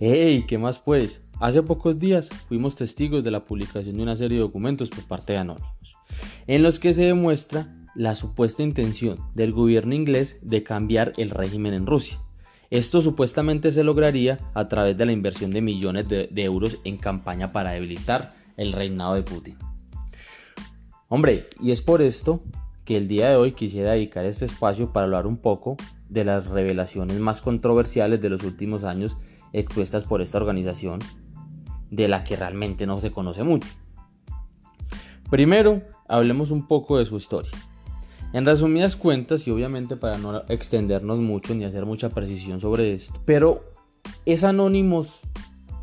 ¡Hey! ¿Qué más pues? Hace pocos días fuimos testigos de la publicación de una serie de documentos por parte de Anonymous, en los que se demuestra la supuesta intención del gobierno inglés de cambiar el régimen en Rusia. Esto supuestamente se lograría a través de la inversión de millones de, de euros en campaña para debilitar el reinado de Putin. Hombre, y es por esto que el día de hoy quisiera dedicar este espacio para hablar un poco de las revelaciones más controversiales de los últimos años expuestas por esta organización, de la que realmente no se conoce mucho. Primero, hablemos un poco de su historia. En resumidas cuentas, y obviamente para no extendernos mucho ni hacer mucha precisión sobre esto, pero ¿es Anonymous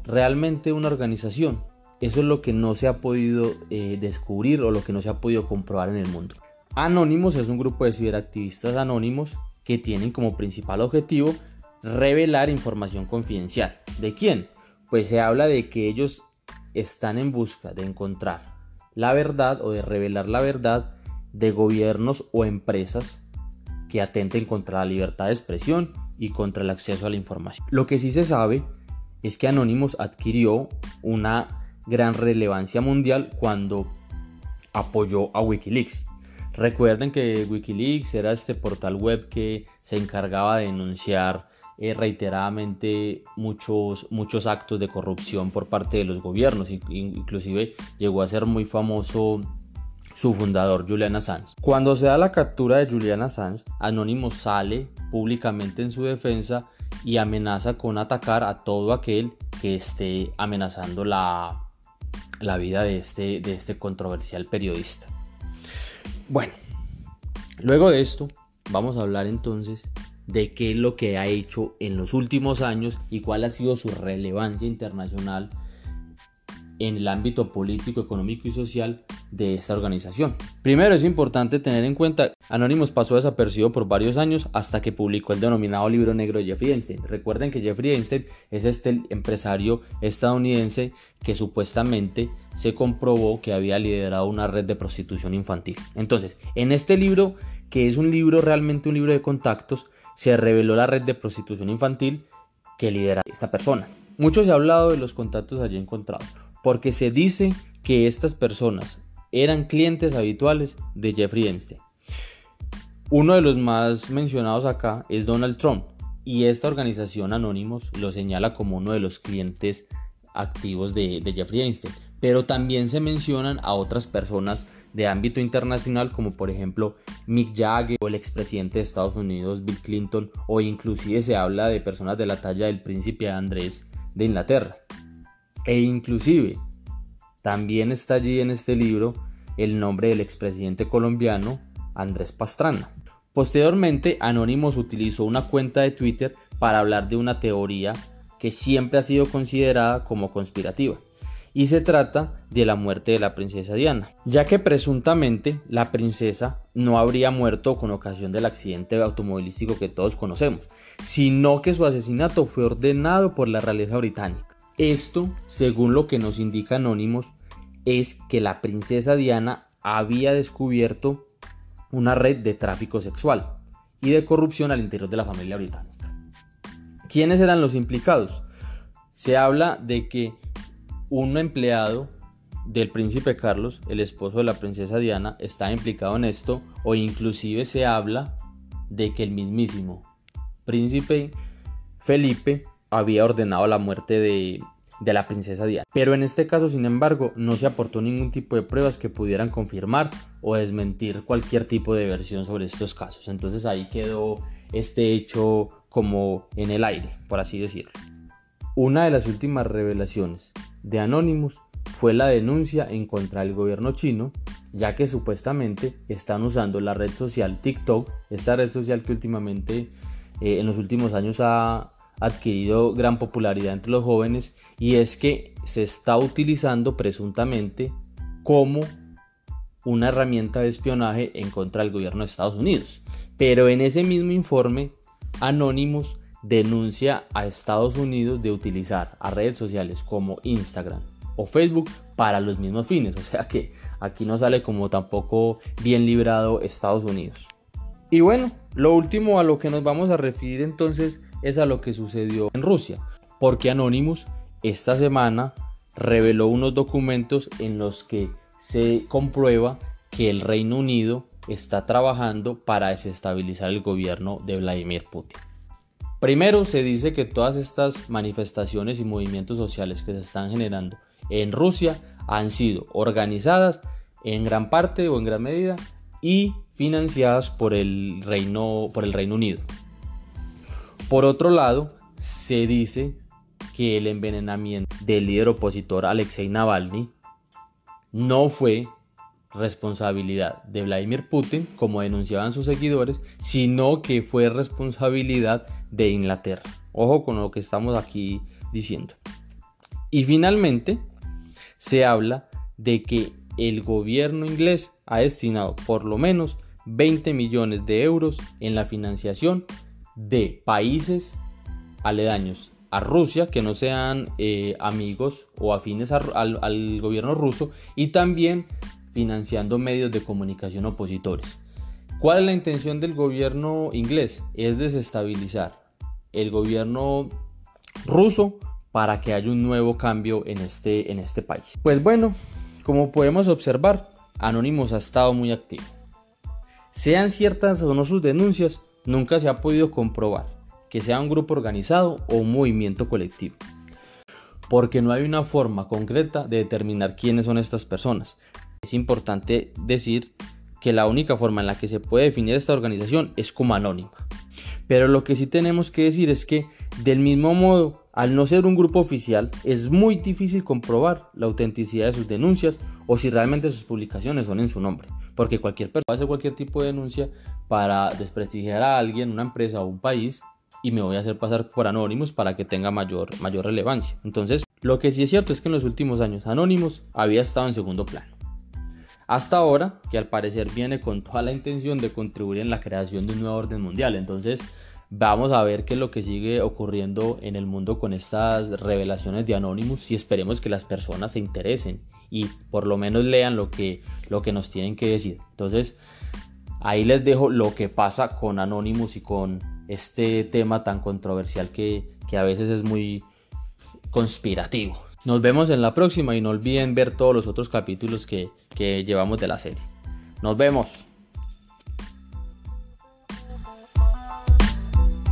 realmente una organización? Eso es lo que no se ha podido eh, descubrir o lo que no se ha podido comprobar en el mundo. Anonymous es un grupo de ciberactivistas anónimos que tienen como principal objetivo revelar información confidencial. ¿De quién? Pues se habla de que ellos están en busca de encontrar la verdad o de revelar la verdad de gobiernos o empresas que atenten contra la libertad de expresión y contra el acceso a la información. Lo que sí se sabe es que Anonymous adquirió una gran relevancia mundial cuando apoyó a Wikileaks. Recuerden que Wikileaks era este portal web que se encargaba de denunciar eh, reiteradamente muchos, muchos actos de corrupción por parte de los gobiernos. Inclusive llegó a ser muy famoso su fundador, Julian Assange. Cuando se da la captura de Julian Assange, Anonymous sale públicamente en su defensa y amenaza con atacar a todo aquel que esté amenazando la, la vida de este, de este controversial periodista. Bueno, luego de esto, vamos a hablar entonces de qué es lo que ha hecho en los últimos años y cuál ha sido su relevancia internacional en el ámbito político, económico y social de esta organización. Primero es importante tener en cuenta, Anonymous pasó desapercibido por varios años hasta que publicó el denominado libro negro de Jeffrey Einstein. Recuerden que Jeffrey Einstein es este empresario estadounidense que supuestamente se comprobó que había liderado una red de prostitución infantil. Entonces, en este libro, que es un libro realmente un libro de contactos, se reveló la red de prostitución infantil que lidera esta persona. Mucho se ha hablado de los contactos allí encontrados, porque se dice que estas personas eran clientes habituales de Jeffrey Epstein. Uno de los más mencionados acá es Donald Trump, y esta organización Anonymous lo señala como uno de los clientes activos de, de Jeffrey Einstein. Pero también se mencionan a otras personas de ámbito internacional como por ejemplo Mick Jagger o el expresidente de Estados Unidos Bill Clinton o inclusive se habla de personas de la talla del príncipe Andrés de Inglaterra. E inclusive también está allí en este libro el nombre del expresidente colombiano Andrés Pastrana. Posteriormente, Anonymous utilizó una cuenta de Twitter para hablar de una teoría que siempre ha sido considerada como conspirativa y se trata de la muerte de la princesa Diana, ya que presuntamente la princesa no habría muerto con ocasión del accidente automovilístico que todos conocemos, sino que su asesinato fue ordenado por la realeza británica. Esto, según lo que nos indica Anónimos, es que la princesa Diana había descubierto una red de tráfico sexual y de corrupción al interior de la familia británica. ¿Quiénes eran los implicados? Se habla de que un empleado del príncipe Carlos, el esposo de la princesa Diana, está implicado en esto o inclusive se habla de que el mismísimo príncipe Felipe había ordenado la muerte de, de la princesa Diana. Pero en este caso, sin embargo, no se aportó ningún tipo de pruebas que pudieran confirmar o desmentir cualquier tipo de versión sobre estos casos. Entonces ahí quedó este hecho como en el aire, por así decirlo. Una de las últimas revelaciones de Anonymous fue la denuncia en contra del gobierno chino, ya que supuestamente están usando la red social TikTok, esta red social que últimamente eh, en los últimos años ha adquirido gran popularidad entre los jóvenes y es que se está utilizando presuntamente como una herramienta de espionaje en contra del gobierno de Estados Unidos. Pero en ese mismo informe, Anonymous denuncia a Estados Unidos de utilizar a redes sociales como Instagram o Facebook para los mismos fines. O sea que aquí no sale como tampoco bien librado Estados Unidos. Y bueno, lo último a lo que nos vamos a referir entonces es a lo que sucedió en Rusia. porque Anonymous esta semana reveló unos documentos en los que se comprueba que el Reino Unido está trabajando para desestabilizar el gobierno de Vladimir Putin. Primero se dice que todas estas manifestaciones y movimientos sociales que se están generando en Rusia han sido organizadas en gran parte o en gran medida y financiadas por el Reino, por el Reino Unido. Por otro lado, se dice que el envenenamiento del líder opositor Alexei Navalny no fue responsabilidad de Vladimir Putin, como denunciaban sus seguidores, sino que fue responsabilidad de Inglaterra. Ojo con lo que estamos aquí diciendo. Y finalmente, se habla de que el gobierno inglés ha destinado por lo menos 20 millones de euros en la financiación de países aledaños a Rusia que no sean eh, amigos o afines al, al gobierno ruso y también financiando medios de comunicación opositores. ¿Cuál es la intención del gobierno inglés? Es desestabilizar el gobierno ruso para que haya un nuevo cambio en este, en este país. Pues bueno, como podemos observar, Anonymous ha estado muy activo. Sean ciertas o no sus denuncias, nunca se ha podido comprobar que sea un grupo organizado o un movimiento colectivo. Porque no hay una forma concreta de determinar quiénes son estas personas. Es importante decir que la única forma en la que se puede definir esta organización es como anónima. Pero lo que sí tenemos que decir es que del mismo modo, al no ser un grupo oficial, es muy difícil comprobar la autenticidad de sus denuncias o si realmente sus publicaciones son en su nombre. Porque cualquier persona hacer cualquier tipo de denuncia para desprestigiar a alguien, una empresa o un país y me voy a hacer pasar por Anonymous para que tenga mayor, mayor relevancia. Entonces, lo que sí es cierto es que en los últimos años Anonymous había estado en segundo plano. Hasta ahora, que al parecer viene con toda la intención de contribuir en la creación de un nuevo orden mundial. Entonces, vamos a ver qué es lo que sigue ocurriendo en el mundo con estas revelaciones de Anonymous y esperemos que las personas se interesen y por lo menos lean lo que, lo que nos tienen que decir. Entonces, ahí les dejo lo que pasa con Anonymous y con este tema tan controversial que, que a veces es muy conspirativo. Nos vemos en la próxima y no olviden ver todos los otros capítulos que, que llevamos de la serie. Nos vemos.